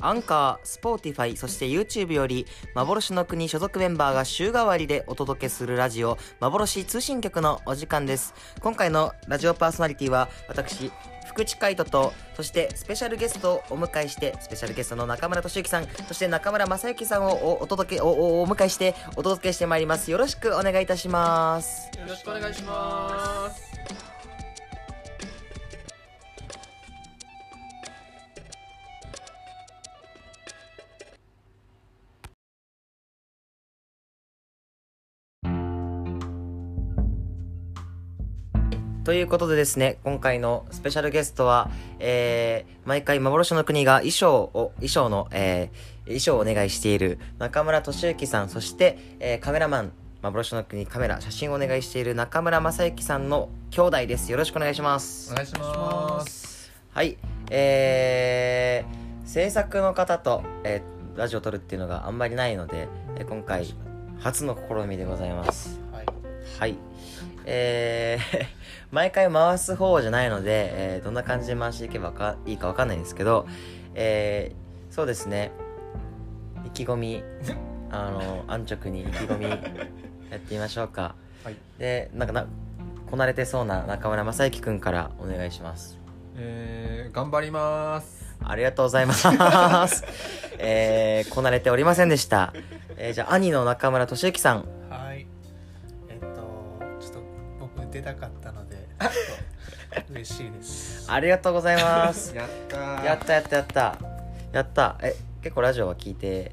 Anchor、Spotify、そして YouTube より、幻の国所属メンバーが週替わりでお届けするラジオ、幻通信局のお時間です。今回のラジオパーソナリティは、私、福地海人と、そしてスペシャルゲストをお迎えして、スペシャルゲストの中村俊之さん、そして中村正幸さんをおお届け、おおお迎えして、お届けしてまいります。よろしくお願いいたします。よろしくお願いします。ということでですね、今回のスペシャルゲストは、えー、毎回幻の国が衣装を、衣装の、えー、衣装をお願いしている中村俊之さん、そして、えー、カメラマン、幻の国カメラ、写真をお願いしている中村正幸さんの兄弟です。よろしくお願いします。お願いします。はい、えー、制作の方と、えー、ラジオを撮るっていうのがあんまりないので、えー今回、初の試みでございます。はい。はい。えー、毎回回す方じゃないので、えーどんな感じで回していけばかいいかわかんないんですけど、えーそうですね、意気込み、あの、安直に意気込み、やってみましょうか。はい。で、なんかな、こなれてそうな中村正幸くんからお願いします。えー、頑張ります。ありがとうございます。えー、こなれておりませんでした。えーじゃあ、兄の中村俊之さん。出たかったので、嬉しいです。ありがとうございます。やったー。やったやったやった。やった。え、結構ラジオは聞いて、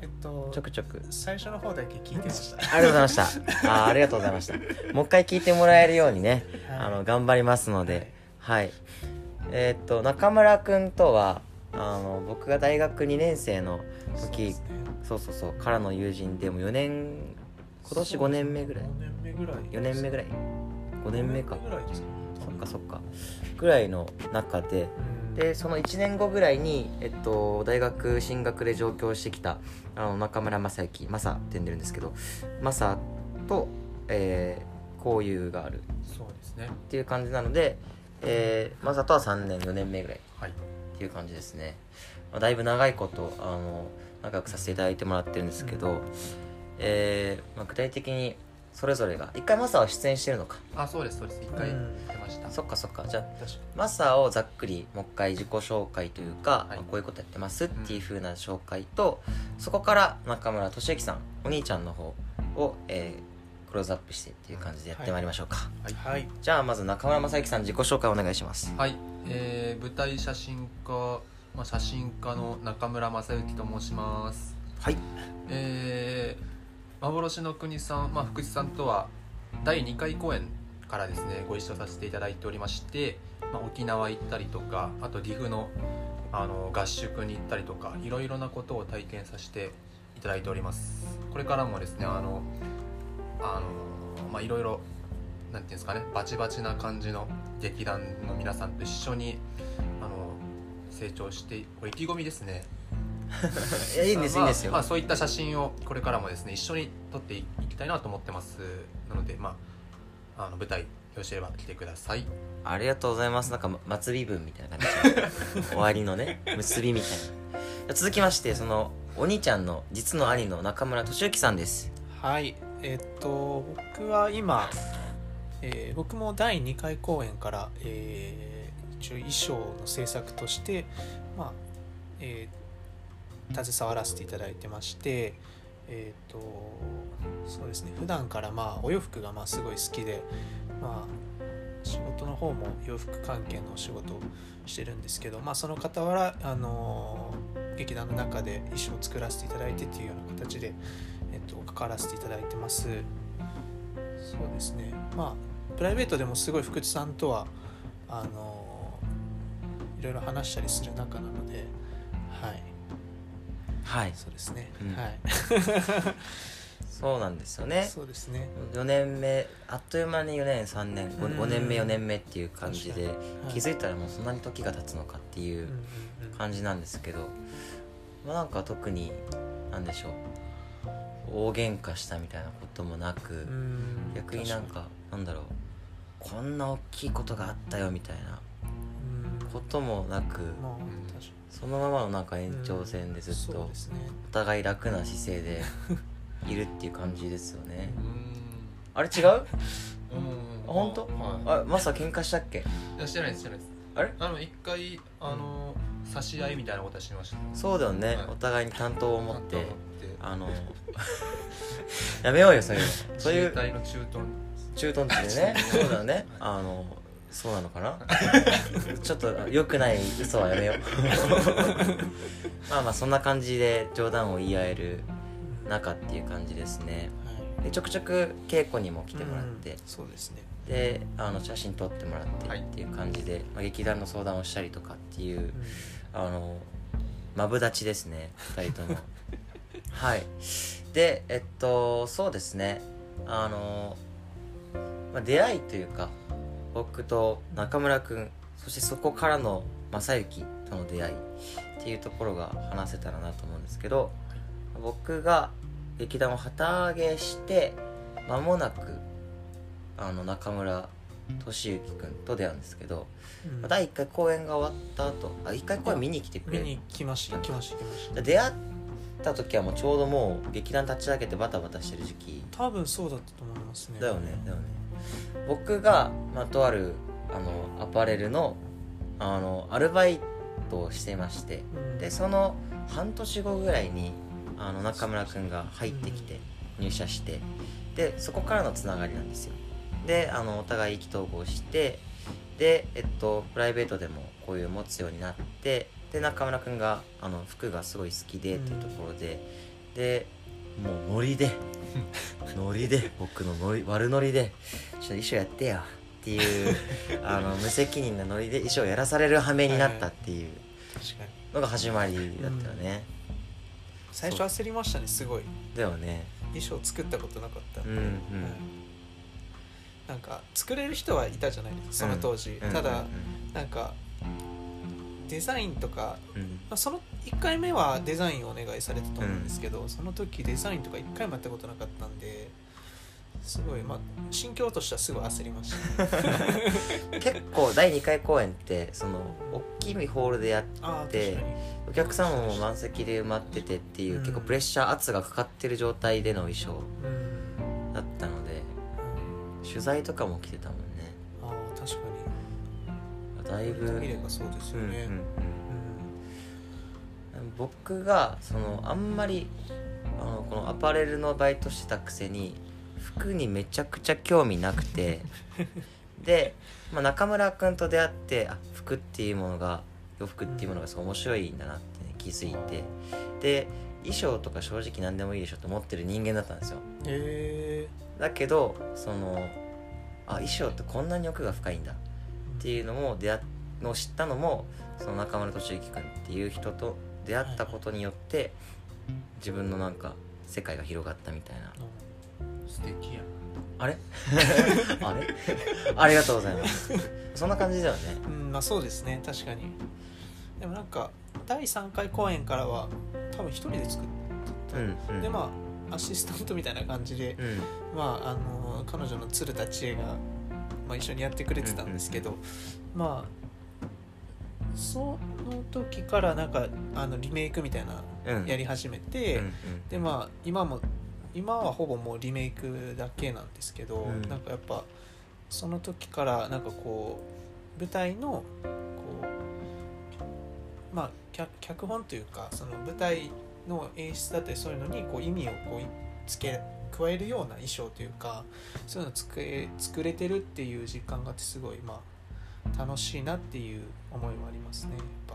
えっとちょくちょく。最初の方だけ聞いてました。ありがとうございました。あーありがとうございました。もう一回聞いてもらえるようにね、はいあの、頑張りますので、はい。えーっと、中村くんとは、あの、僕が大学2年生の時、ねそうそうそう、からの友人でも4年、今年5年目ぐらい5年目ぐらい。4年目ぐらい ?5 年目か5。ぐらいですか。そっかそっか。ぐらいの中で、うんでその1年後ぐらいに、えっと、大学進学で上京してきたあの中村正幸マサって呼んでるんですけどマサと、えー交友があるっそうですね。ていう感じなので、えーマサとは3年4年目ぐらいはい。っていう感じですね、まあ、だいぶ長いことあの仲良くさせていただいてもらってるんですけど、えーまあ、具体的にそれぞれが一回マサは出演してるのかあ、そうです、そうです。一回うん出ました。そっかそっかじゃあマサをざっくりもう一回自己紹介というか、はいまあこういうことやってますっていう風な紹介と、そこから中村俊之さんお兄ちゃんの方を、えークローズアップしてっていう感じでやってまいりましょうか、はいに。はい。じゃあまず中村正幸さん自己紹介お願いしますはい。えー、舞台写真家、まあ、写真家の中村正幸と申します。はいえー、幻の国さん、まあ、福地さんとは第2回公演からですねご一緒させていただいておりまして、まあ、沖縄行ったりとかあと岐阜のあの合宿に行ったりとかいろいろなことを体験させていただいております。これからもですねあのあのまあいろいろなんていうんですかねバチバチな感じの劇団の皆さんと一緒にあの成長して意気込みですね。いやいいんです、まあいいんですよ、まあ、そういった写真をこれからもですね一緒に撮っていきたいなと思ってます。なのでまああの舞台よろしければ来てください。ありがとうございます。なんか末尾文みたいな感じで 終わりのね結びみたいな。じゃあ続きましてそのお兄ちゃんの実の兄の中村俊之さんです。はい。えっと、僕は今、えー僕も第2回公演から、えー一応衣装の制作として、まあ、えー携わらせていただいてまして、えっ、と、そうですね、普段からまあ、お洋服がまあすごい好きで、まあ、仕事の方も洋服関係のお仕事をしてるんですけど、まあ、その傍ら、あの劇団の中で衣装を作らせていただいてっていうような形で、えっと、関わらせていただいてます。そうですね。まあプライベートでもすごい福地さんとはあのいろいろ話したりする仲なのではい。はい。そうですね、うん。はい。そうなんですよね。そうですね。4年目あっという間に4年3年。5, うん年目4年目っていう感じで確かに。気づいたらもうそんなに時が経つのかっていう感じなんですけど、まあ、なんか特になんでしょう。大喧嘩したみたいなこともなく、うん。逆になんかなんだろう。こんな大きいことがあったよみたいなうん。こともなくまあん確かそのままのなんか延長線でずっとお互い楽な姿勢でいるっていう感じですよね。あれ違う？うん。本当？はあマサ喧嘩したっけ？いいやしてないですしてないです。あれ？あの一回あの差し合いみたいなことはしましたそうだよね、はい。お互いに担当を持ってあの やめようよそういうの。そういう自衛隊の中東駐屯地でね。そうだよね。あのそうなのかな？ちょっと良くない嘘はやめよう。まあまあそんな感じで冗談を言い合える仲っていう感じですね。はい。でちょくちょく稽古にも来てもらって。うん、そうですね。であの写真撮ってもらってはい。っていう感じで、まあ、劇団の相談をしたりとかっていううん。あのマブダチですね2人とも。はい。でえっとそうですね。あの、まあ、出会いというか僕と中村君そしてそこからの正幸との出会いっていうところが話せたらなと思うんですけど僕が劇団を旗揚げして間もなくあの中村俊之君と出会うんですけど、うん。第1回公演が終わった後あ1回公演見に来てくれる。見に来ました来ました来ました。出会った時はもうちょうどもう劇団立ち上げてバタバタしてる時期。多分そうだったと思いますね。だよねだよね僕が、まあ、とあるあのアパレルのあのアルバイトをしてましてうん。でその半年後ぐらいにあの中村君が入ってきて入社してでそこからのつながりなんですよ。であのお互い意気投合してでえっとプライベートでも交友を持つようになってで中村君があの服がすごい好きでっていうところででもうノリで。ノリで。僕のノリ悪ノリで「ちょっと衣装やってよ」っていう あの無責任なノリで衣装やらされる羽目になったっていう。のが始まりだったよね、最初焦りましたねすごい。だよね。衣装作ったことなかった。んで、うん。うん。なんか作れる人はいたじゃないですかその当時、うん。ただなんかデザインとか、うん。うんまあ、その1回目はデザインをお願いされたと思うんですけど、その時デザインとか1回もやったことなかったんですごいまあ心境としてはすごい焦りました、結構第2回公演ってその大きいホールでやっああで確かに。お客様も満席で埋まっててっていう、うん。結構プレッシャー圧がかかってる状態での衣装うん。だったのでうん取材とかも来てたもんだいぶに見ればそうですよね、うんうんうん。うん。僕がそのあんまりあのこのアパレルのバイトしてたくせに服にめちゃくちゃ興味なくて で、まあ、中村君と出会ってあ服っていうものが洋服っていうものがすごい面白いんだなって、ね、気づいてで衣装とか正直何でもいいでしょって思ってる人間だったんですよ。へえだけどそのあ衣装ってこんなに奥が深いんだっていうのも出会っのを知ったのもその中村俊之君っていう人と出会ったことによって自分のなんか世界が広がったみたいな。素敵やあれ？あれ？ありがとうございます。そんな感じだよね。うんまあそうですね確かに。でもなんか第3回公演からは多分一人で作った、うんうん。でまあアシスタントみたいな感じで、うん。まああの彼女の鶴田知恵が、まあ、一緒にやってくれてたんですけど、まあその時からなんかあのリメイクみたいなうん。やり始めて、うんでまあ今も今はほぼもうリメイクだけなんですけど、うん。なんかやっぱその時からなんかこう舞台のこうまあ脚脚本というかその舞台の演出だったりそういうのにこう意味をこうつけ加えるような衣装というかそういうのを作れ作れてるっていう実感があってすごいまあ楽しいなっていう思いはありますねやっぱ。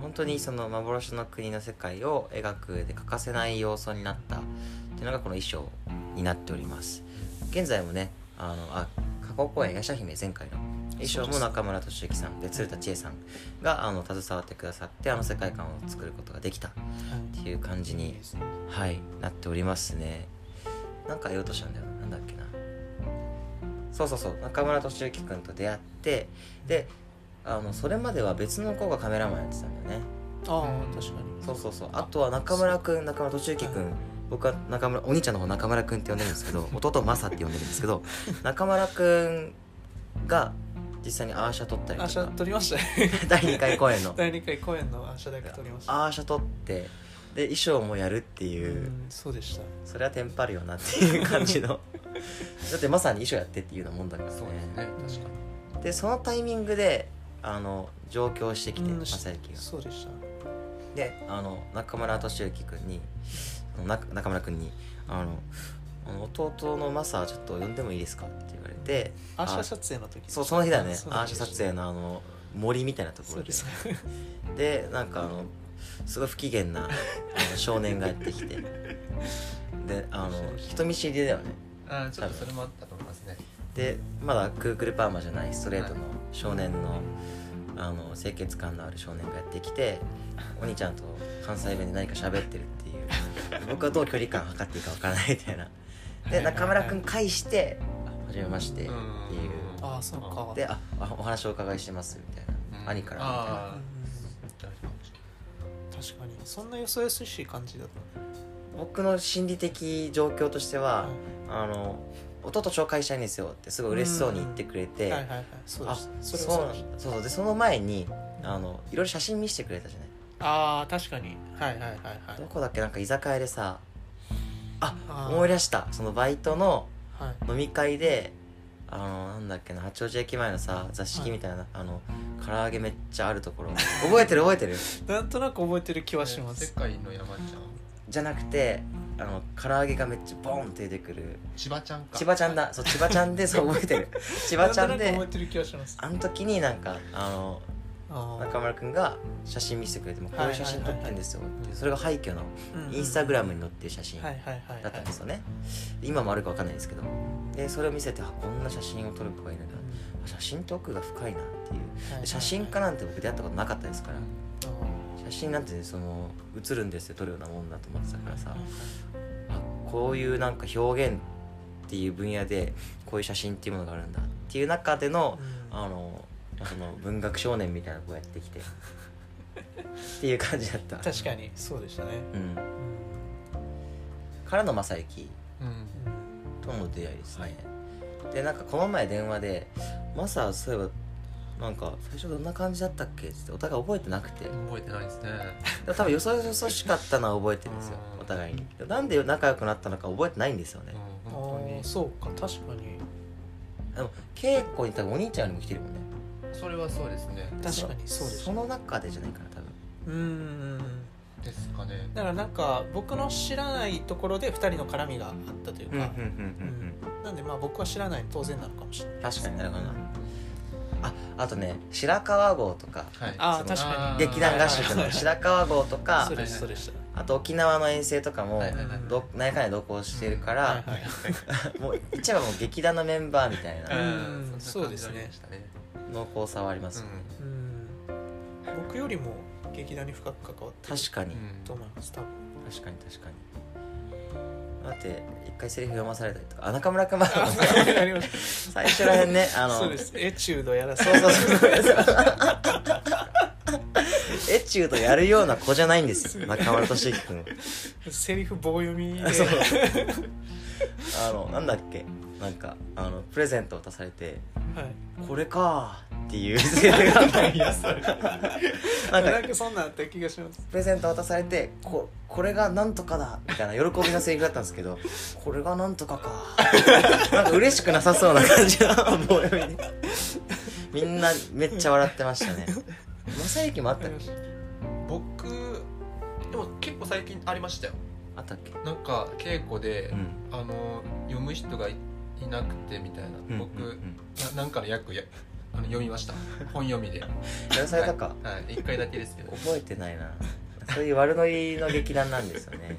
本当にその幻の国の世界を描く上で欠かせない要素になったっていうのがこの衣装になっております。現在もねあのあ加工公演ヤシャ姫前回の衣装も中村俊之さんで鶴田千恵さんがあの携わってくださってあの世界観を作ることができたっていう感じにはいなっておりますねなんか言おうとしたんだよ。ななんだっけな。そうそうそう。中村俊之君と出会ってであのそれまでは別の子がカメラマンやってたんだよね。ああ確かに。そうそうそう。あとは中村君中村俊之君。僕は中村お兄ちゃんの方中村君って呼んでるんですけど 弟マサって呼んでるんですけど中村君が実際にアーシャ取ったりアーシャとか取りましたね。第2回公演の。第2回公演のアーシャだけ取りました。アーシャ取ってで衣装もやるっていう、うんそうでした。それはテンパるよなっていう感じの。だってまさに衣装やってっていうようなもんだからね。そうですね確かに。でそのタイミングであの上京してきてうん正行が。そうでした。であの中村俊之君にな中村君にあの弟のマサちょっと呼んでもいいですかって言われてアーシャ撮影の時そうその日だよ。ねアーシャ撮影のあの森みたいなところで。でなんかあのすごい不機嫌なあの少年がやってきて。であの人見知りだよね。あーちょっとそれもあったと思いますね。でまだクークルパーマじゃないストレートの少年のあの清潔感のある少年がやってきてお兄ちゃんと関西弁で何か喋ってるっていう僕はどう距離感測っていいかわからないみたいな。で中村君返して「はじめまして」っていう。ああそうか。で「ああお話をお伺いしてます」みたいな。兄から。みたいなあ確かに。そんなよそよそしい感じだった。僕の心理的状況としてはあの弟紹介したいんですよってすごい嬉しそうに言ってくれて、はいはいはい。そうであすそそうそうでそうそう。でその前にあのいろいろ写真見せてくれたじゃない？ああ確かに。はいはいはいはい。どこだっけ？なんか居酒屋でさああー。思い出した。そのバイトのはい。飲み会であのなんだっけな八王子駅前のさ座敷みたいな、あの唐揚げめっちゃあるところ。覚えてる？覚えてる？なんとなく覚えてる気はしま世す界の山ちゃん。じゃなくてあの唐揚げがめっちゃボンって出てくる。千葉ちゃんか。千葉ちゃんだ。そう千葉ちゃんでそう覚えてる。千葉ちゃんなんとなく覚えでてる気はします。あの時になんかあの中村君が写真見せてくれてもこういう写真撮ってんですよってそれが廃墟のうんインスタグラムに載ってる写真はいはいはいだったんですよね。今もあるか分かんないですけどでそれを見せてあこんな写真を撮る子がいるんだあ写真って奥が深いなっていう。で写真家なんて僕出会ったことなかったですから。写真なんてねその写るんですよ撮るようなもんだと思ってたからさ。あこういうなんか表現っていう分野でこういう写真っていうものがあるんだっていう中でのあのその文学少年みたいな子がやってきて。っていう感じだった。確かにそうでしたね。うん。うん。からの正幸うんとの出会いですね、はい。でなんかこの前電話で「マサそういえばなんか最初どんな感じだったっけ?」ってお互い覚えてなくて。で覚えてないですね。も多分よそよそしかったのは覚えてるんですよ。うん。お互いに。なんで仲良くなったのか覚えてないんですよね。うんあ本当に。ーそうか確かに。でも稽古に多分お兄ちゃんよりも来てるもんね。それはそうですね。確かにそうでしたその中でじゃないかな多分。うんですかね。だからなんか僕の知らないところで2人の絡みがあったというか、うんなんでまあ僕は知らないの当然なのかもしれない。確かになるほどな。ああとね白川郷とかはい。あー確かに。劇団合宿の白川郷とかそうですそうでしたあと沖縄の遠征とかも何やかんや同行してるから、はいはい もう言っちゃえばもう劇団のメンバーみたいなうん。ん。そうですね。濃厚さはありますよね、うん。僕よりも劇団に深く関わってる確かに、うんと思います多分。確かに確かに。だって一回セリフ読まされたりとか。あ中村君ま最初らへんねあの。たそうです。エチュードやらせそうそうそうエチュードやるような子じゃないんですよ。中村俊之君セリフ棒読みで。そう。あのなんだっけ。なんかあのプレゼント渡されて。はい「これか」っていう。なんかなんかそんなんあった気がします。プレゼント渡されてここれがなんとかだみたいな喜びのセリフだったんですけどこれがなんとかか。なんか嬉しくなさそうな感じの棒読みでみんなめっちゃ笑ってましたね。正行もあったっけ僕でも結構最近ありましたよ。あったっけ？なんか稽古で、うん。あの読む人がいいなくてみたいな、僕、うんうん。ななんかの役やあの読みました。本読みで。やらされたか、はい。一回だけですけど。覚えてないな。そういう悪ノリの劇団なんですよね。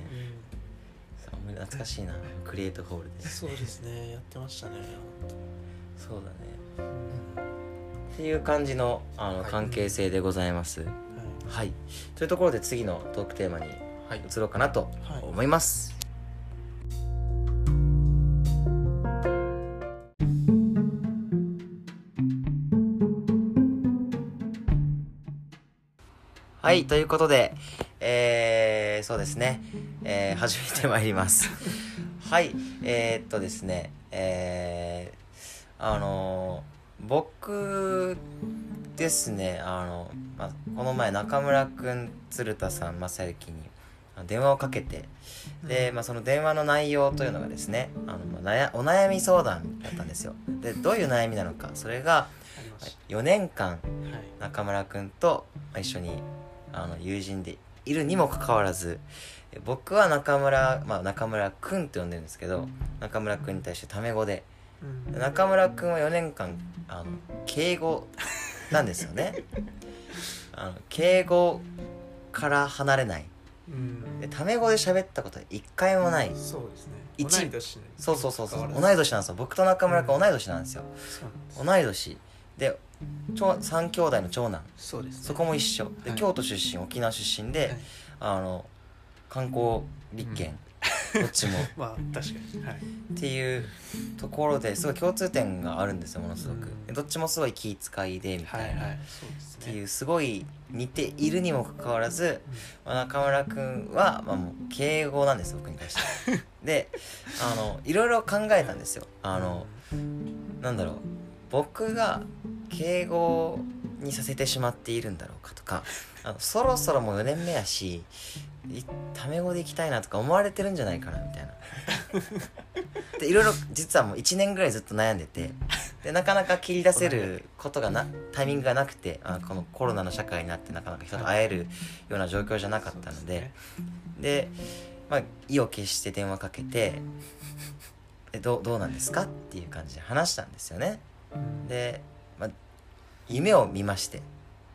懐かしいな。クリエイトホールで。んそうですね。やってましたね。そうだね。うん。っていう感じのあのはい。関係性でございます。はい。はい、というところで次のトークテーマにはい。移ろうかなとはい。思います、はい、ということで、えー、そうですね、えー、始めてまいります。はい、えー、っとですね、えー、あのー僕ですねあの、まあ、この前中村くん鶴田さん正幸に電話をかけてで、まあ、その電話の内容というのがですねあの、まお悩み相談だったんですよ。でどういう悩みなのかそれがありまし4年間中村くんとまあ一緒にあの友人でいるにもかかわらずえ僕は中村、まあ、中村くんって呼んでるんですけど中村くんに対してタメ語でうん。中村くんは4年間あの敬語なんですよね。あの敬語から離れない。タメ語で喋ったことは一回もない。そうですね。一同い年にそうそうそうそう。同い年なんですよ。僕と中村くん同い年なんですよ。同い年。で長3兄弟の長男。そうですね。そこも一緒。で、はい。京都出身沖縄出身で、はい。あの観光立県、どっちも。っ まあ確かに。はい。ていうところですごい共通点があるんですよものすごく、うん。でどっちもすごい気遣いでみたいな、はいはいそうですね。っていうすごい似ているにもかかわらず、まあ、中村くんは、まあ、もう敬語なんです僕に対して。であのいろいろ考えたんですよ。あの、なんだろう僕が敬語にさせてしまっているんだろうかとかあのそろそろもう4年目やしいタメ語で行きたいなとか思われてるんじゃないかなみたいな でいろいろ実はもう1年ぐらいずっと悩んでてでなかなか切り出せることがなタイミングがなくてあこのコロナの社会になってなかなか人と会えるような状況じゃなかったのでで、まあ、意を決して電話かけて「えどうどうなんですか?」っていう感じで話したんですよね。で、まあ、夢を見まして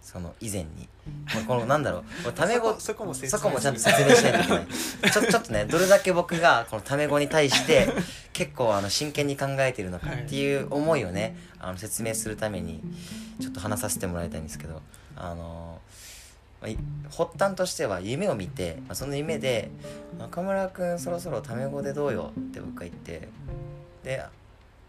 その以前に、まあ、このなんだろう。タメ語そこもちゃんと説明しないといけない。ちょちょっとねどれだけ僕がこのタメ語に対して結構あの真剣に考えているのかっていう思いをねあの説明するためにちょっと話させてもらいたいんですけどあの発端としては夢を見て、まあ、その夢で「中村君そろそろタメ語でどうよ」って僕が言ってで「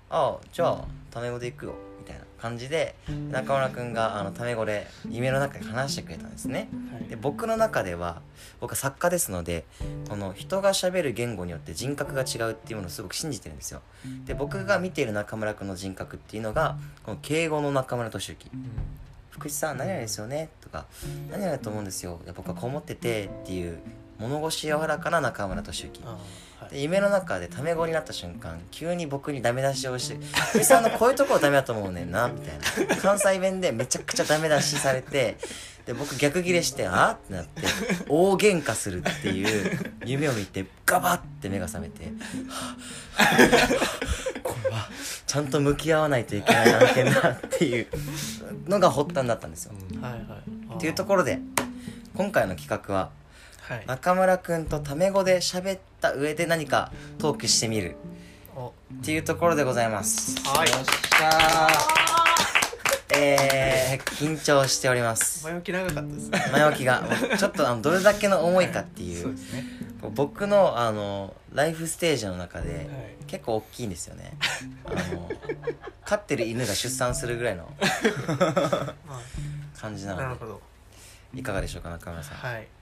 ああじゃあタメ語で行くよ」みたいな感じで中村君があのタメ語で夢の中で話してくれたんですね。はい。で僕の中では僕は作家ですのでこの人がしゃべる言語によって人格が違うっていうものをすごく信じてるんですよ。で僕が見ている中村君の人格っていうのがこの敬語の中村俊之うん福士さん何々ですよね？とか何々だと思うんですよ僕はこう思っててっていう物腰柔らかな中村俊之はい。で夢の中でタメ語になった瞬間急に僕にダメ出しをして「福士さんのこういうところダメだと思うねんな」みたいな。関西弁でめちゃくちゃダメ出しされてで僕逆ギレして「あってなって大喧嘩するっていう夢を見てガバッて目が覚めて「はぁこれはちゃんと向き合わないといけない案件だ」っていうのが発端だったんですよ。はいはい。っていうところで今回の企画ははい。中村くんとタメ語で喋った上で何かトークしてみる。お。っていうところでございます。はい。よっしゃえー、緊張しております。前置き長かったですね。前置きがちょっとあのどれだけの思いかっていう。そうですね。こう僕のあのライフステージの中ではい。結構大きいんですよね。あの飼ってる犬が出産するぐらいの ま感じなので。あなるほど。いかがでしょうか中村さん。はい。あ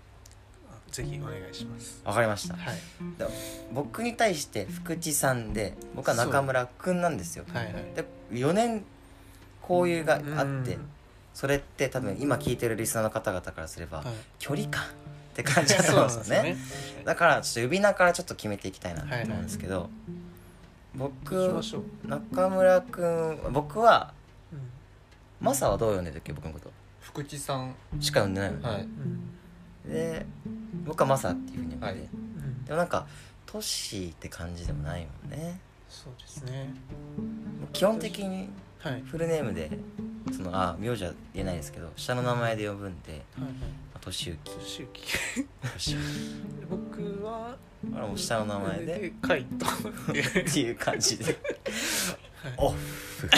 ぜひお願いします。わかりました。はい。で僕に対して福地さんで僕は中村くんなんですよ。はいはい。で4年交友があってうんそれって多分今聞いてるリスナーの方々からすれば、はい。距離感って感じだと思うんですよね。だからちょっと呼び名からちょっと決めていきたいなと思うんですけど、僕行きましょう。中村くん僕はうん。マサはどう呼んでたっけ僕のこと。福地さん。しか呼んでないよね、はい。うんで僕はマサっていうふうに呼んで、はい。うん。でもなんかトッシーって感じでもないもんね。そうですね。基本的にはい。フルネームでそのあ名字は言えないですけど下の名前で呼ぶんではいはい。俊之俊之僕はあれもう下の名前で？でカイト。っていうっていう感じで。オフ。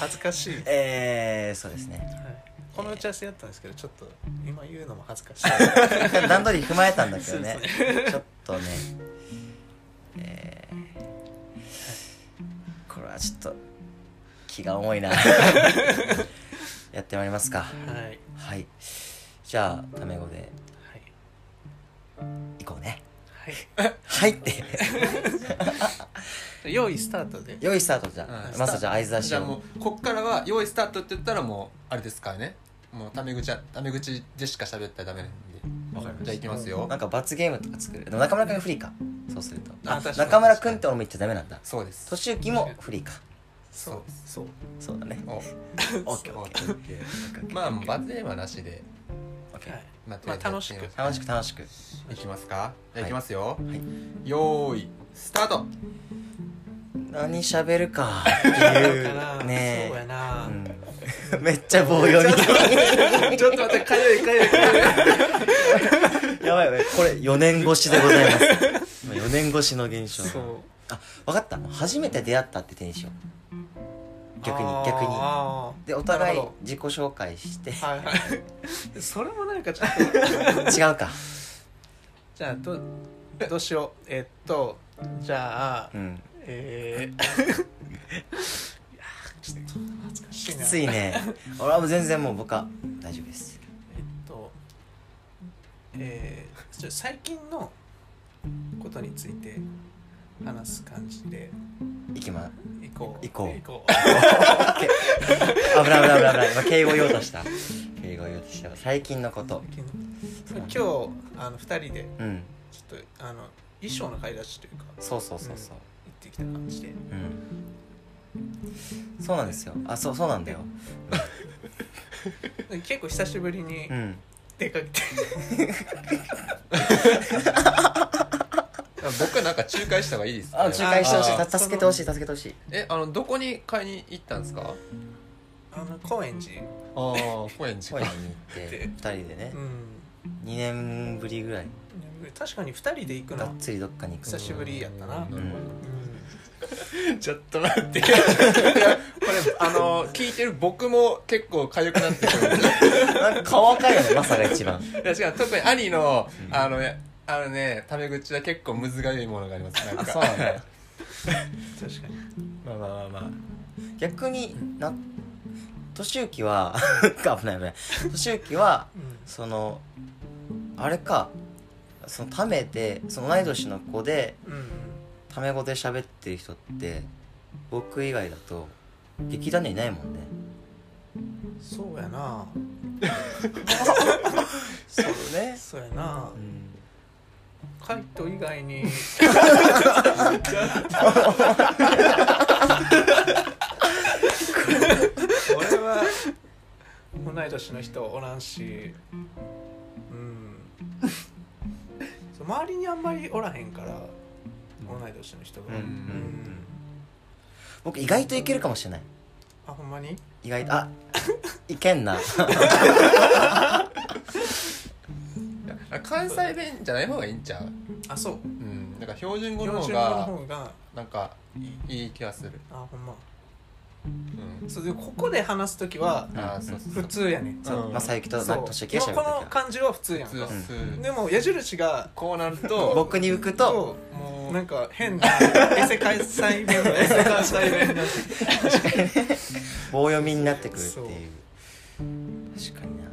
恥ずかしい、はい、えー、そうですねこの打ち合わせやったんですけどちょっと今言うのも恥ずかしい。段取り踏まえたんだけどね。そうでちょっとね。えー、これはちょっと気が重いな。やってまいりますか。はい。はい。じゃあタメ語で。はい。いこうね。はい。はいって。用意スタートで。良いスタートじゃうん。んマスターじゃあ合図出しじゃあよもうこっからは用意スタートって言ったらもうあれですからねもうタメ口はタメ口でしか喋ったらダメなんで。わかりました。じゃあいきますよ。うなんか罰ゲームとか作る。でも中村君がフリーか。そうすると。ああ確かに中村君って俺も言っちゃダメなんだ。そうです。敏行もフリーか。そうそう。そうだね。お。オッケーオッケーオッケーまあもう罰ゲームはなしで。オッケーはいまあまあ楽しく。楽しく楽しく。い。きますか。じゃあい。きますよ、はい。よーいスタート。何喋るかっていうそうねやな、うん めっちゃ棒読み。ちょっと待ってかゆいかゆいかゆい。やばいやばいこれ4年越しでございます。4年越しの現象。あ分かった。初めて出会ったってテンション。逆に逆に。あでお互ない自己紹介して。ーはいはい。それもなんかちょっと。違うか。じゃあどどうしよう。えっとじゃあうん。えー、いやーちょっときなついね。俺はもう全然もう僕は大丈夫です。えっとえー、ちょ最近のことについて話す感じで。いきま行こう。行こう。行こう。危ない危ない危ない。今敬語言おうとした。敬語言おうとした。最近のこと。今日あの2人でうん。ちょっとあの衣装の買い出しというかそうそうそうそう。行ってきた感じで。うんそうなんですよ。あそうそうなんだよ。で 結構久しぶりにうん。出かけて、僕はなんか仲介した方がいいですか、あ仲介してほしい。あーた助けてほしい助けてほしい。えあのどこに買いに行ったんですか？あの高円寺。ああ高円寺か。声に行って2人でね。うん。2年ぶりぐらい。確かに2人で行くのがっつりどっかに行く久しぶりやったな。うんうん ちょっと待って。これあの聞いてる僕も結構痒くなってくる。なんかよねマサが一番。いや違う特に兄のうん。あのねあのねタメ口は結構むずがゆいものがあります。なんか。あそうなんだ。確かに。まあまあまあまあ。逆にな敏行は危ない危ない。敏行はうん。そのあれか。そのためでその同い年の子でうんタメ語で喋ってる人って僕以外だと劇団にはいないもんね。そうやな。そうね。そうやな。うん。カイト以外に。俺は同い年の人おらんし。うん。周りにあんまりおらへんから同い年の人が、うん。うん。うん僕意外といけるかもしれない。あほんまに？意外とあ いけんな。関西弁じゃない方がいいんちゃう？あそう。うん。なんか標準語の方標準語のが方が。なんかいい気がする。あほんま。うんそうでここで話す時は普通やねん。そう。うんまさゆきとそう敏行が喋今この感じは普通やんでも矢印がこうなると僕に浮くとともうなんか変なエセ関西弁のエセ関西弁になって。棒読みになってくるっていう。確かにな。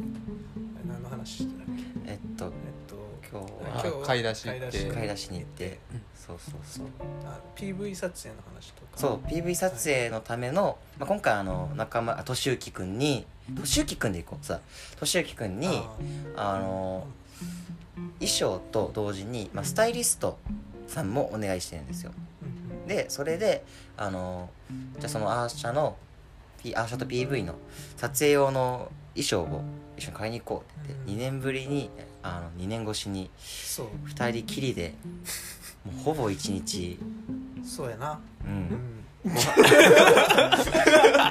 うん。何の話してたっけ？えっとえっ今と日はあ買い出し行って。買い買い出しに行ってそうそうそう。あ PV 撮影の話とか。そう PV 撮影のための、まあ、今回あの仲間あ敏行くんに敏行くんで行こう。さ敏行くんにああの衣装と同時に、まあ、スタイリストさんもお願いしてるんですよ。うんでそれであのじゃあそのアーシャの、P、アーシャと PV の撮影用の衣装を一緒に買いに行こうって言って、うん。2年ぶりにあの2年越しにそう。2人きりでもうほぼ1日。そうやな。ううん。ん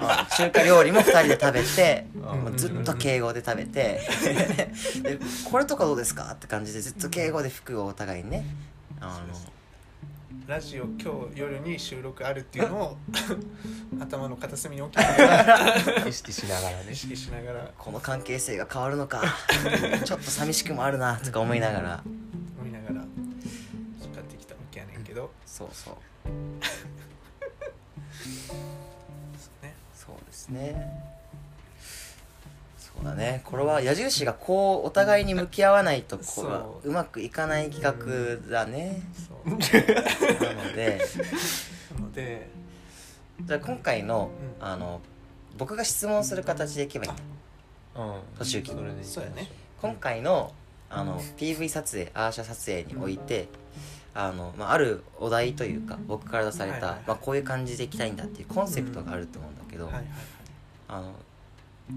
まあ中華料理も2人で食べてうん。もうずっと敬語で食べて でこれとかどうですかって感じでずっと敬語で服をお互いにね。あのラジオ今日夜に収録あるっていうのを 頭の片隅に置きながら意識しながらね。意識しながら。この関係性が変わるのか。ちょっと寂しくもあるなとか思いながらそうそう。そうね。そうですね。そうだね。これは矢印がこうお互いに向き合わないとこうそう。うまくいかない企画だね。そう。なので。で なので。じゃあ今回の,、うん。あの僕が質問する形でいけばいい？んだうん。年行き今回のあの PV 撮影アーシャ撮影においてあの、まあ、あるお題というか僕から出された、はいはいはい。まあ、こういう感じでいきたいんだっていうコンセプトがあると思うんだけど、はいはいはい。あの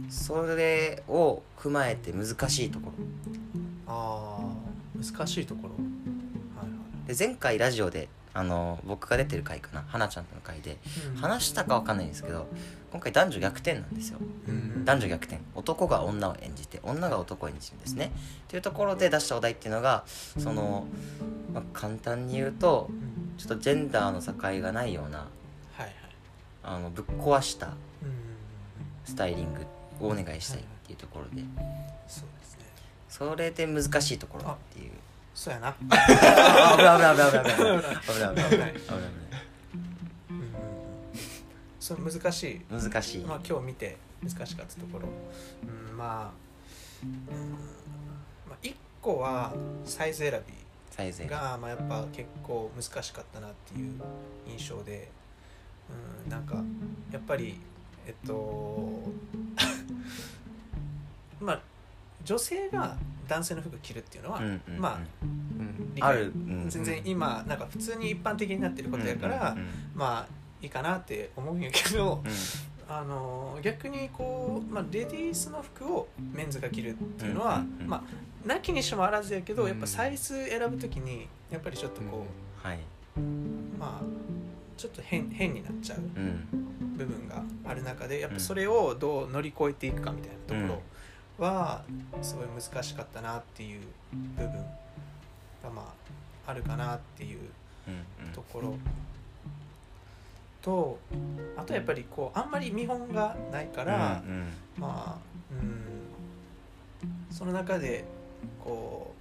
それを踏まえて難しいところ。ああ難しいところ。はいはい。で前回ラジオであの僕が出てる回かな花ちゃんとの回で話したかわかんないんですけど今回男女逆転なんですよ。うん。男女逆転。男が女を演じて女が男を演じるんですね。というところで出したお題っていうのがその、まあ、簡単に言うとうんちょっとジェンダーの境がないようなはいはい。あのぶっ壊したうん。スタイリングをお願いしたいっていうところで。そうですね。それで難しいところっていうそうやな。あ 危ない危ない危ない危ない。危ない危ない。危ない危ない危ないうんうんうん。そう難しい。難しい。まあ今日見て難しかったところ。うんまあうんまあ一個はサイズ選びサイズが、まあ、やっぱ結構難しかったなっていう印象で、うん、なんかやっぱりえっと まあ女性が男性の服着るっていうのは、うんうんうん。まある、うん全然今なんか普通に一般的になってることやから、うんうんまあいいかなって思うんやけど、うん。あの逆にこう、まあ、レディースの服をメンズが着るっていうのは、うんうんうんまあなきにしもあらずやけど、うんやっぱサイズ選ぶ時にやっぱりちょっとこはい、う、まあちょっと変変になっちゃううん。部分がある中でやっぱそれをどう乗り越えていくかみたいなところはすごい難しかったなっていう部分がまああるかなっていうところ。とあとやっぱりこうあんまり見本がないから、まあうんその中でこ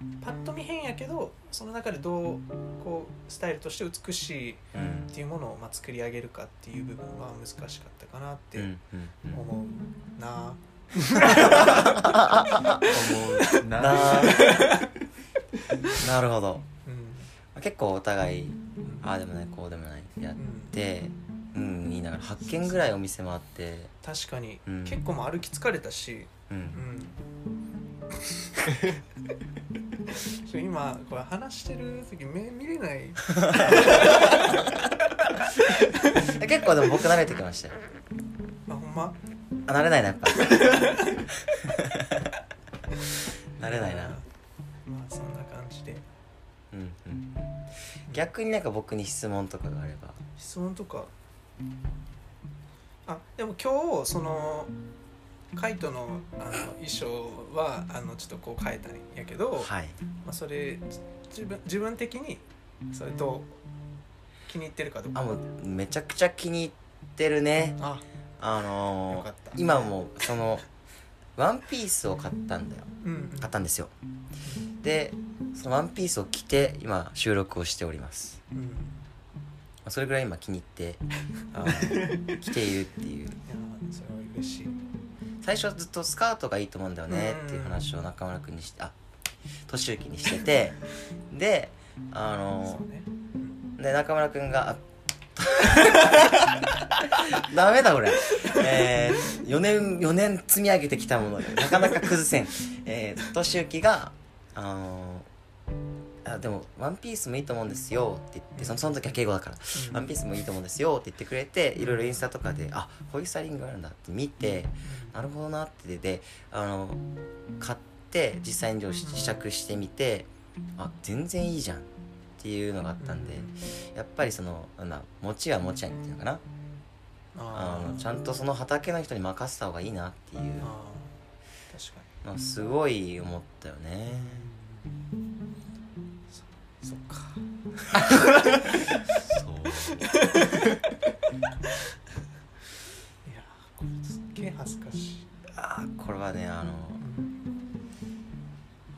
うパッと見変やけどその中でどうこうスタイルとして美しいうんっていうものをまあ作り上げるかっていう部分は難しかったかなって思うな、思うな。ななるほど。うん結構お互いうん。ああでもないこうでもない。やっうん。てうん言いながら8軒ぐらいお店回って。確かに、うん。結構もう歩き疲れたし、ううん。んちょ今これ話してる時目見れない。結構でも僕慣れてきましたよ。あほんま？あ慣れないなやっぱ。慣れないな。まあそんな感じで。うんうん。逆になんか僕に質問とかがあれば。質問とか。あでも今日そのカイトのあの衣装はあのちょっとこう変えたんやけど、はい。まあ、それ自分自分的にそれどう気に入ってるかどうか。あもうめちゃくちゃ気に入ってるね。ああのー今もそのワンピースを買ったんだよ。うん。買ったんですよ。でそのワンピースを着て今収録をしております。うん。それぐらい今気に入って あの着ているっていう。やそれは嬉しい。最初はずっとスカートがいいと思うんだよねっていう話を中村君にしてあ俊之にしてて であのそうね。で中村君があダメだこれ。えー、4年4年積み上げてきたものでなかなか崩せん。えー、俊之があのあでも「ワンピースもいいと思うんですよ」って言ってそのその時は敬語だから「うん。ワンピースもいいと思うんですよ」って言ってくれていろいろインスタとかであこういうスタイリングがあるんだって見てなるほどなってであの買って実際に試着してみてあ全然いいじゃんっていうのがあったんでやっぱりそのな持ちは持ち合いっていうのかなあのちゃんとその畑の人に任せた方がいいなっていう。確かのはすごい思ったよね。にそそっか。そう。いやこれすっげえ恥ずかしい。あーこれはねあのうん。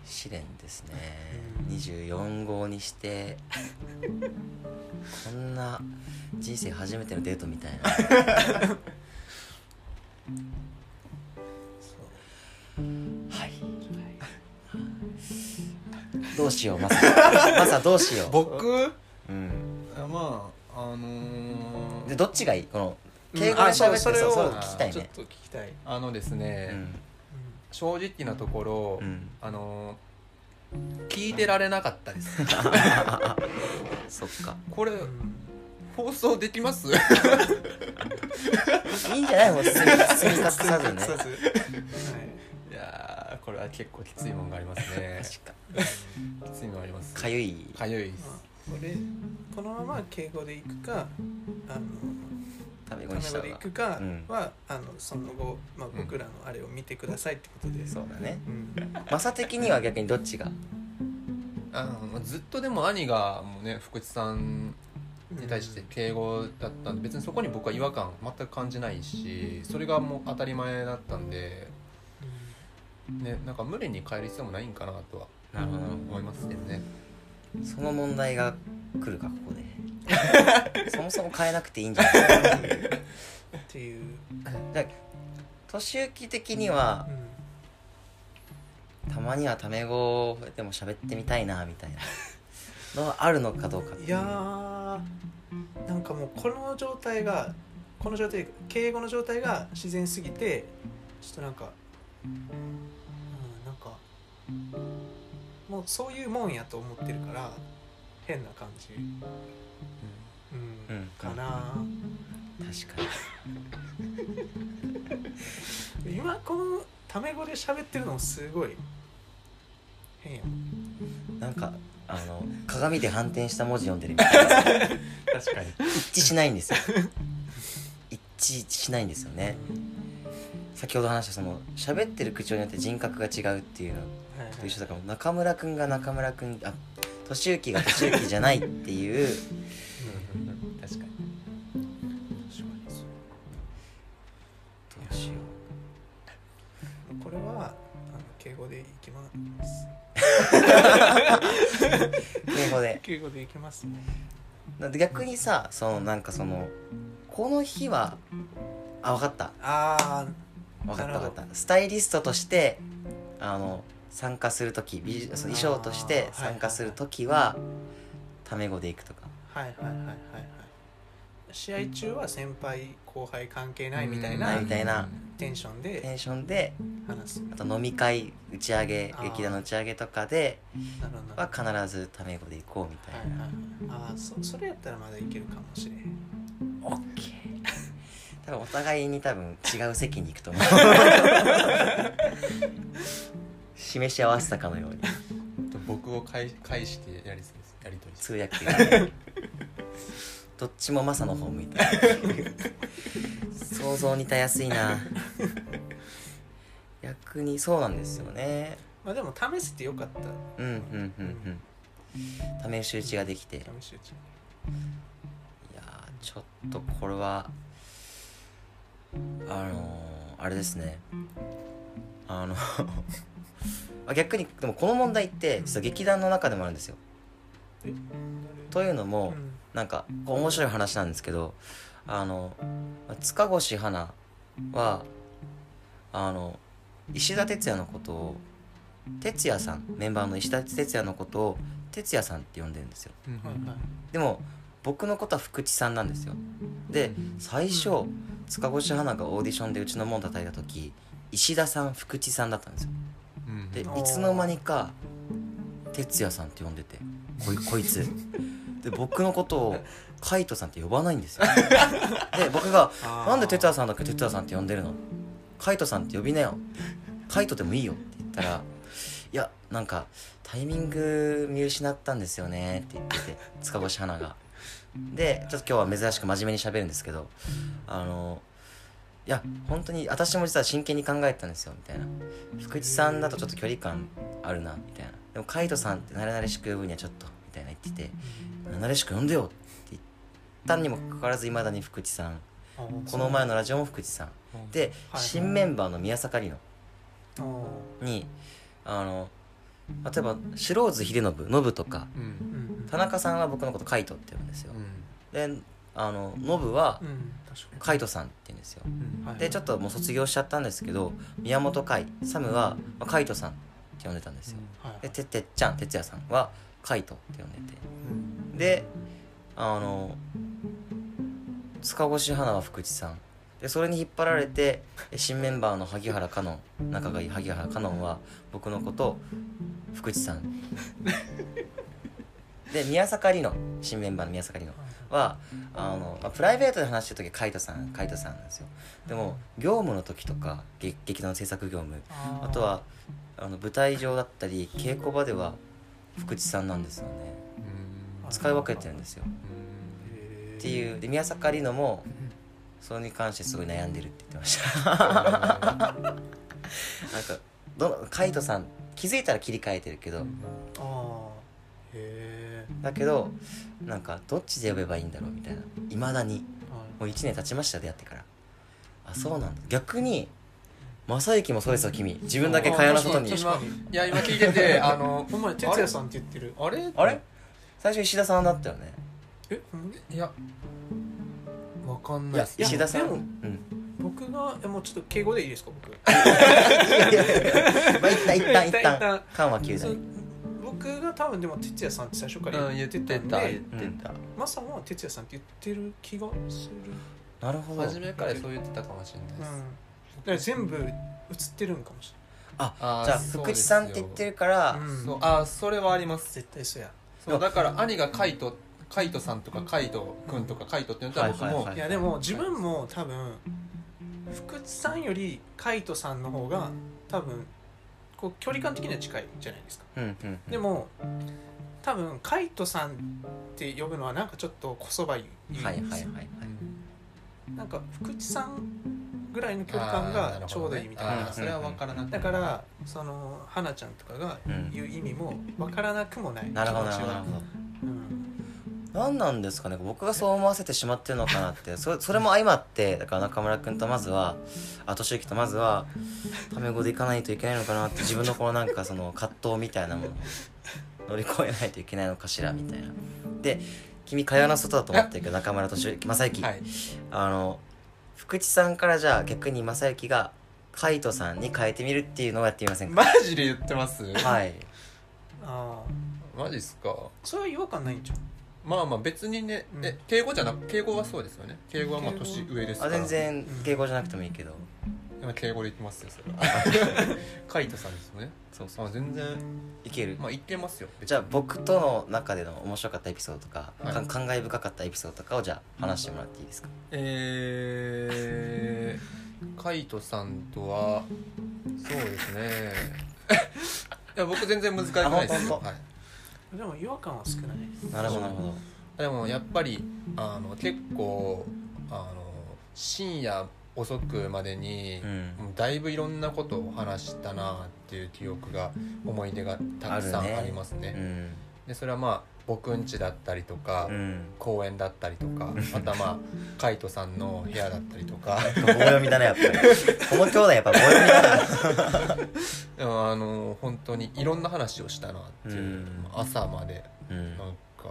試練ですね。うん。24号にして こんな人生初めてのデートみたいな。そう。はい。どうしようまさまさどうしよう。僕？うん。まああのー。でどっちがいい？このうん。敬語で喋ってあそれを聞きたいね。ちょっと聞きたい、あのですうね、ん。正直なところ、うん。あのー聞いてられなかったです。そっか。これうん放送できます？いいんじゃない？もう包み隠さずねはい。いやーこれは結構きついもんがありますね。確かきついのありますかゆい。かゆいこれこのまま敬語でいくかあのタメ語タメ語でいくかうん。は、あのその後、まあ、ん。僕らのあれを見てくださいってことで、そうだね。うん。マサ的には逆にどっちが？あのずっとでも兄がもうね福地さんに対して敬語だったんで別にそこに僕は違和感全く感じないしそれがもう当たり前だったんでねなんか無理に変える必要もないんかなとは思いますけどねその問題が来るかここで。そもそも変えなくていいんじゃない？っていう、年行き的にはうたまにはタメ語でも喋ってみたいなみたいな。のはあるのかどうかいやーなんかもうこの状態がこの状態敬語の状態が自然すぎてちょっとなんかうんなんかもうそういうもんやと思ってるから変な感じ、うん。うんかな、確かに。今このタメ語で喋ってるのもすごい。変や。なんかあの鏡で反転した文字読んでるみたいな。確かに。一致しないんですよ。一致しないんですよね。先ほど話したその喋ってる口調によって人格が違うっていうのと一緒だから中村君が中村君あ俊之が俊之じゃないっていう。確かに。どうしよこれはあの敬語でいきます。う敬語で。敬語でいきますね。逆にさそのなんかそのこの日はあ分かった。あ分かった分かった。スタイリストとしてあの参加する時美術その衣装として参加する時はタメ語でいくとか。あはいはいはいはい。はい試合中は先輩後輩関係ないみたいなないみたいな。テンションでテンションで話す。あと飲み会打ち上げ劇団の打ち上げとかでは必ずタメ語でいこうみたいな、はいはい。ああそそれやったらまだいけるかもしれん。オッケー。多分お互いに多分違う席に行くと思う 示し合わせたかのように。僕を返返してやりやりとり通訳がどっちもマサの方向いてる。想像にたやすいな。逆にそうなんですよね。まあでも試せてよかった。うんうんうんうん。試し打ちができて。いや試し打ちーちょっとこれはあのー、あれですね。あのあ逆にでもこの問題って実は劇団の中でもあるんですよ。え？というのも、うん。なんか面白い話なんですけどあの塚越花はあの石田哲也のことを哲也さんメンバーの石田哲也のことを哲也さんって呼んでるんですよ。でも僕のことは福地さんなんですよ。で最初塚越花がオーディションでうちの門叩いた時石田さん福地さんだったんですよでいつの間にか哲也さんって呼んでてこい こいつ。で僕のことを海斗さんって呼ばないんですよ。で僕が「あー。なんで哲也さんだけ哲也さんって呼んでるの？海斗さんって呼びなよ。海斗でもいいよ」って言ったら「いやなんかタイミング見失ったんですよね」って言ってて塚越花が。でちょっと今日は珍しく真面目に喋るんですけどあのいや本当に私も実は真剣に考えたんですよみたいな。福地さんだとちょっと距離感あるなみたいな。でも海斗さんって慣れ慣れしく呼ぶにはちょっとみたいな言ってて慣れ慣れしく呼んでよって言ったにもかかわらずいまだに福地さん。この前のラジオも福地さん。ではい新メンバーの宮坂里乃。にあの例えば白津秀信ノブとか。田中さんは僕のこと海斗って呼ぶんですよ。であのノブは海斗さんって言うんですよ。でちょっともう卒業しちゃったんですけど宮本海サムは、まあ、海斗さんって呼んでたんですよ。はいでてってっちゃん哲也さんは海斗って呼んでて。うん。であの塚越花は福地さん。でそれに引っ張られてえ新メンバーの萩原香音仲がいい萩原香音は僕のこと福地さん で宮坂里乃新メンバーの宮坂里乃はあの、まあ、プライベートで話してる時は海人さん海人さんなんですよ。でも業務の時とか劇劇団の制作業務あとはあの舞台上だったり稽古場では福地さんなんですよね。うん。使い分けてるんですよ。うんっていう。で宮坂里乃もそれに関してすごい悩んでるって言ってました。なんかどの海人さん気づいたら切り替えてるけどああへえだけどなんかどっちで呼べばいいんだろうみたいな。いまだに。はい。もう1年経ちました出会ってから。あそうなんだ。逆に正行もそうですよ君。自分だけ会話の外に。いや今聞いてて あのお前哲也さんって言ってる。あれ？あれ？最初石田さんだったよね。えほんまにいやわかんない石田さん。うん。僕がえもうちょっと敬語でいいですか僕？まあ一旦一旦一一旦旦緩和球そう大僕が多分でも哲也さんって最初からうん言ってたん言でってた。マサも哲也さんって言ってる気がする。なるほど。初めからそう言ってたかもしれないうん。です、だから全部映ってるんかもしああーじゃあ福地さんって言ってるかられない、うん。そうあそれはあります。絶対そうや。そうだから兄がカイトカイトさんとかカイト君とかカイトって言ったら僕も、はいはいはい。いやでも自分も多分福地さんより海人さんの方が多分こう距離感的には近いじゃないですか。うんうんうん。でも多分海人さんって呼ぶのはなんかちょっとこそばゆいはいはいはいはい。なんか福地さんぐらいの距離感がちょうどいいみたいな。ねそれは分からなくだからその花ちゃんとかが言う意味も分からなくもない。なるほどなるほどなるほど。うん何なんですかね。僕がそう思わせてしまってるのかなって。そそれも相まってだから中村君とまずはあ敏之とまずはタメ語でいかないといけないのかなって自分のこのなんかその葛藤みたいなもの。を乗り越えないといけないのかしらみたいな。で君会話の外だと思ってるけど中村敏之正幸、はい。あの福地さんからじゃあ逆に正幸が海人さんに変えてみるっていうのをやってみませんか、マジで言ってます？はい。ああマジっすか。それは違和感ないんじゃんまあまあ別にね、うん。え敬語じゃなく敬語はそうですよね。敬語はまあ年上ですかあら全然敬語じゃなくてもいいけど。今敬語でいきますよそれは。カイトさんですよね。そうそう。あ全然。いける。まあいけますよじゃあ僕との中での面白かったエピソードとか、はい。か感慨深かったエピソードとかをじゃあ話してもらっていいですか？えー、カイトさんとはそうですね。いや僕全然難しくないです。あ本当？はい、でも違和感は少ない。なるほどなるほど。でもやっぱりあの結構あの深夜遅くまでに、うん。だいぶいろんなことを話したなっていう記憶が思い出がたくさんありますね。うん。でそれはまあ僕ん家だったりとか、うん。公園だったりとかあとはまあカイトさんの部屋だったりとか。棒読みだねやっぱり。この兄弟やっぱ棒読みだ なあの本当にいろんな話をしたなっていう、うん。朝までうん。なんか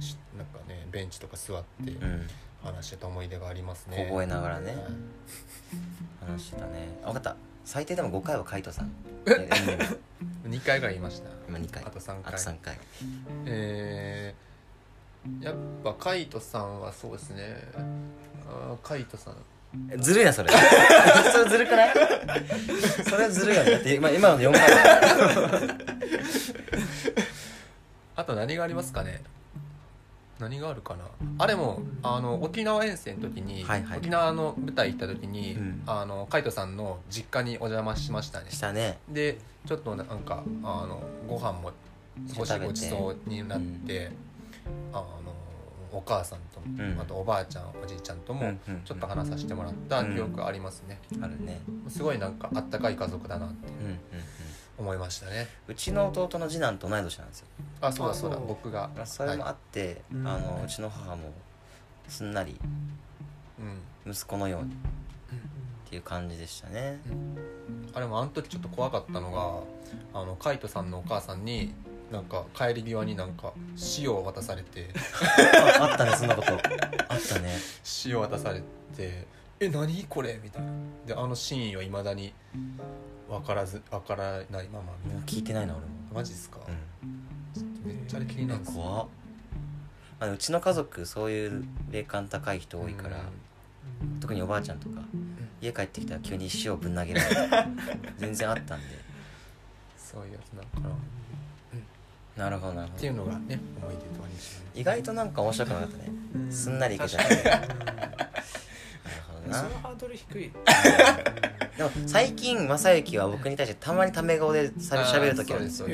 しなんかねベンチとか座ってうん。話してた思い出がありますね、凍えながらね。はい。話してたね。あ分かった最低でも5回はカイトさん。え？うん2回ぐらい言いました。今2回。あと3回。あと3回。えー、やっぱカイトさんはそうですね。あーカイトさん。えずるいなそれ。それずるくない？それずるいよね。だって今今の4回だ あと何がありますかね？何があるかな？あれもあの沖縄遠征の時に、はいはい。沖縄の舞台行った時に、うん。あのカイトさんの実家にお邪魔しましたね。したね。でちょっとなんかあのご飯も少しごちそうになって、あのお母さんと、ん。あとおばあちゃんおじいちゃんともうんうんちょっと話させてもらった記憶がありますね、あるね。すごいなんかあったかい家族だなってうんうんうん思いましたね。うちの弟の次男と同い年なんですよ。あそうだそうだ。僕が。まあそれもあって、うんあのうちの母もすんなりうん。息子のようにっていう感じでしたね。あれもあの時ちょっと怖かったのがあのカイトさんのお母さんになんか帰り際になんか塩を渡されて。あ あったねそんなこと。あったね。塩渡されて「え何これ?」みたいな。であのシーンをいまだに分からず分からないまま聞いてないな俺も。マジっすか、うん。めっちゃ気になる。んですよ怖っ。あうちの家族そういう霊感高い人多いから、うん。特におばあちゃんとか、家帰ってきたら急に塩ぶん投げられる。全然あったんで。そういうやつなんかな。なるほどなるほど。っていうのがね思い出と意外となんか面白くなかったね。うん。すんなりいけちゃう確かに。なるほうんどな。そのハードル低い でも最近正幸は僕に対してたまにタメ顔でしゃべる時あるんですよ。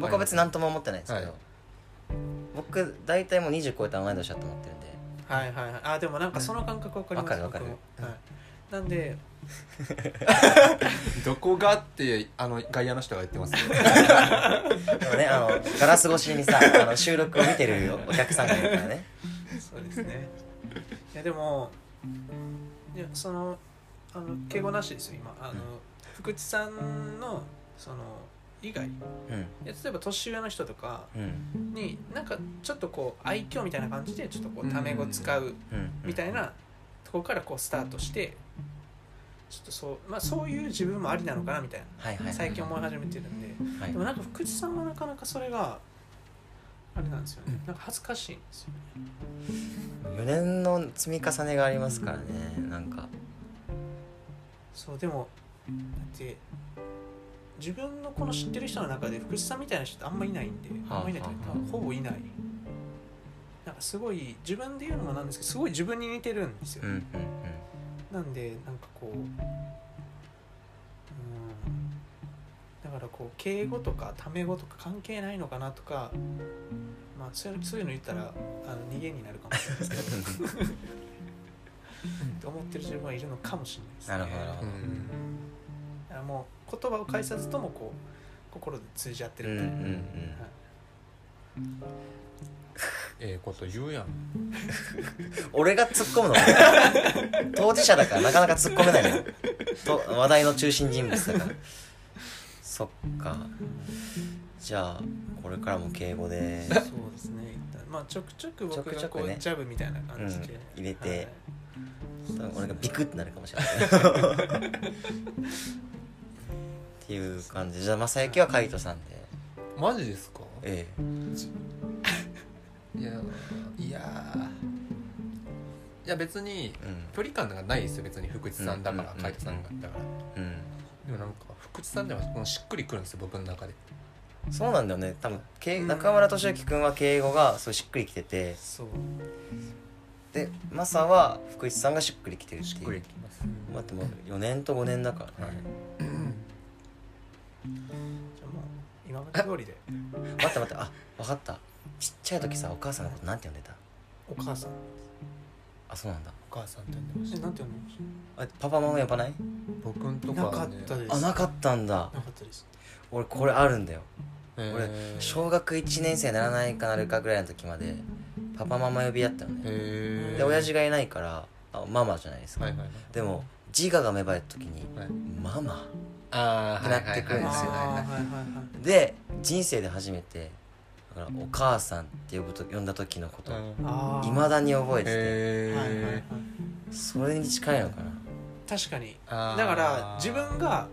僕は別に何とも思ってないんですけど、はい。僕大体もう20超えたら同い年だと思ってるんで。はいはいはい。あでもなんかその感覚わかりますわかるわかる。はい、なんで どこがってあの外野の人が言ってますよ。でもねあのガラス越しにさあの収録を見てるお客さんがいるからね。そうですね。いやでもいやそのあの敬語なしですよ今。あの、うん。福地さんのその以外。いうん。や例えば年上の人とかうん。になんかちょっとこう愛嬌みたいな感じでちょっとこうタメ語使ううん。みたいなところからこうスタートしてちょっとそう,、まあ、そういう自分もありなのかなみたいな。い最近思い始めてるんで。はい。でもなんか福地さんはなかなかそれがあれなんですよね。なんか恥ずかしいんですよね。4年の積み重ねがありますからねなんかそうでもだって自分のこの知ってる人の中で福地さんみたいな人ってあんまいないんではああんまいないというかほぼいない。なんかすごい自分で言うのもなんですけどすごい自分に似てるんですよ、うんうん。なんでなんかこううんだからこう敬語とかタメ語とか関係ないのかなとかまあそういうそういうの言ったらあの逃げになるかもしれないですけど って思ってる自分はいるのかもしれないですね。なるほど。だからもう言葉を返さずともこう心で通じ合ってるみたいな、うんうんうん。はい。ええこと言うやん。俺が突っ込むの当事者だからなかなか突っ込めないのよ。と話題の中心人物だから。そっか。じゃあこれからも敬語で。そうですね。まあちょくちょく僕がこうね。ジャブみたいな感じで、うん。入れて。はい俺がビクってなるかもしれない。ってい。う感じ。じゃあ正幸は海人さんで。マジですか？えいやいやいや別に距離感がないですよ。別に福地さんだからうん海人さんがだから。うん。でもなんか福地さんではこのしっくりくるんですよ僕の中で。そうなんだよね。多分中村俊之君は敬語がそうしっくりきてて。そうでマサは福士さんがしっくりきてるっていう。しっくりきます。待ってもう4年と5年だからね、はい。じゃあもう今まで通りで。待って待ってあ分かった。ちっちゃい時さお母さんのことなんて呼んでた？お母さん。あそうなんだ。お母さんって呼んでましたえなんて呼んでましあパパママ呼ばない？僕んとたなかったです。あなかったんだ。なかったです。俺これあるんだよ。えー。俺小学1年生ならないかなるかぐらいの時までパパママ呼び合ったよね。で親父がいないからあママじゃないですか、はいはいはい。でも自我が芽生えた時にはい。ママあってなってくるんですよ。あーはいはいはい。で人生で初めてだからお母さんって呼ぶと呼んだ時のこといまだに覚えてて。それに近いのか確かに。だから自分が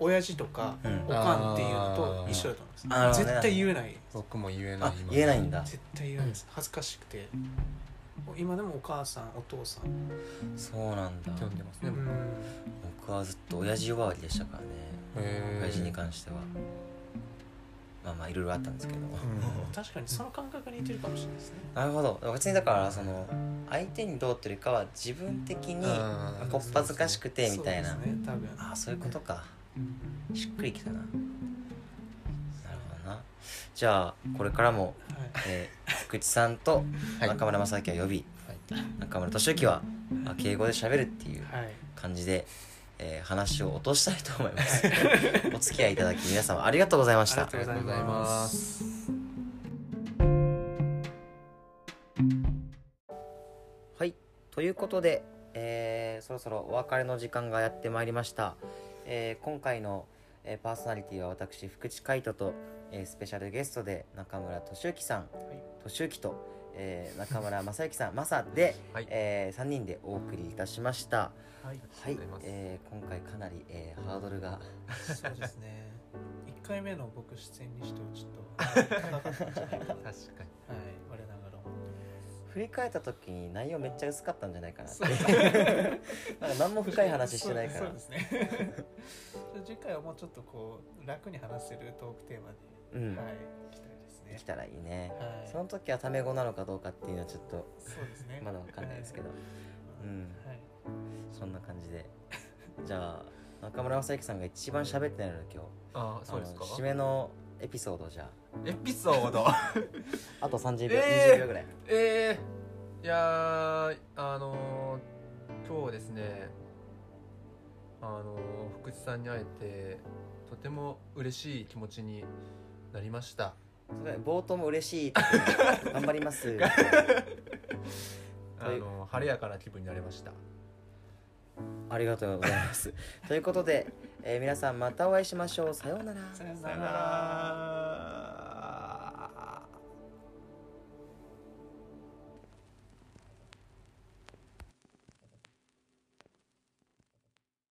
親父とかなうん。おかんっていうのと一緒だと思いあー。ます絶対言えない僕も言えないあ言えないんだ。絶対言えないです。恥ずかしくて。今でもお母さんお父さん。そうなんだ。って呼んでますねうん。僕はずっと親父呼ばわりでしたからね。親父に関しては。まあまあいろいろあったんですけど、確かにその感覚に似てるかもしれないですね。なるほど。別にだからその相手にどうっていうかは自分的にこっぱずかしくてみたいな、ああそういうことか。しっくりきたなじゃあこれからも、はいえー福地さんとはい。中村正幸を呼び、はい。中村俊之はあ敬語で喋るっていうはい。感じで、えー話を落としたいと思います。お付き合いいただき皆様ありがとうございました。ありがとうございます。はい。ということで、えーそろそろお別れの時間がやってまいりました、えー今回の、えーパーソナリティは私福地海人と、えースペシャルゲストで中村俊之さん俊之と、えー中村正幸さんマサで、はい。え3人でお送りいたしました。はい。はい。えー今回かなり、えーハードルが そうですね。1回目の僕出演にしてはちょっと高かったんじゃないかな。はい確かに。我ながら思振り返った時に内容めっちゃ薄かったんじゃないかなって。なんか何も深い話してないから。そうそうですね。じゃあ次回はもうちょっとこう楽に話せるトークテーマで、うん、はい行きたいですね。来たらいいね、はい。その時はタメ語なのかどうかっていうのはちょっとそうですね。まだわかんないですけど、うん。はい。そんな感じで。じゃあ中村正之さんが一番喋ってないので今日。ああそうですか？あの締めのエピソードじゃエピソード。あ あと30秒、えー20秒ぐらい。えー、いやーあのー今日ですねあのー福地さんに会えてとても嬉しい気持ちになりました。それ冒頭も嬉しい 頑張ります。あのー晴れやかな気分になれました。ありがとうございます。ということで、えー皆さんまたお会いしましょう。さようなら。さよなさよなら